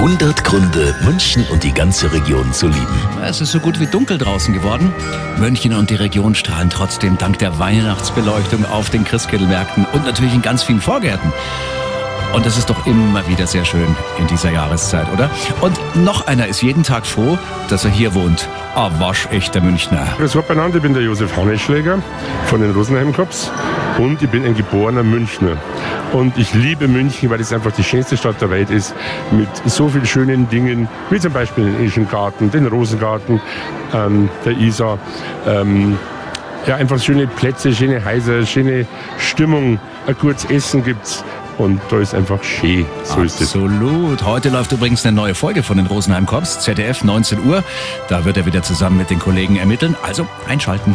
100 Gründe, München und die ganze Region zu lieben. Es ist so gut wie dunkel draußen geworden. München und die Region strahlen trotzdem dank der Weihnachtsbeleuchtung auf den Christkindlmärkten und natürlich in ganz vielen Vorgärten. Und es ist doch immer wieder sehr schön in dieser Jahreszeit, oder? Und noch einer ist jeden Tag froh, dass er hier wohnt. Ah, waschechter Münchner. Grüß Gott benannt, ich bin der Josef Hanneschläger von den Rosenheim Cops und ich bin ein geborener Münchner. Und ich liebe München, weil es einfach die schönste Stadt der Welt ist, mit so vielen schönen Dingen, wie zum Beispiel den Indischen Garten, den Rosengarten, ähm, der Isar. Ähm, ja, einfach schöne Plätze, schöne Häuser, schöne Stimmung, ein gutes Essen gibt's. Und da ist einfach schön. So. Absolut. Heute läuft übrigens eine neue Folge von den Rosenheim Cops, ZDF 19 Uhr. Da wird er wieder zusammen mit den Kollegen ermitteln. Also einschalten.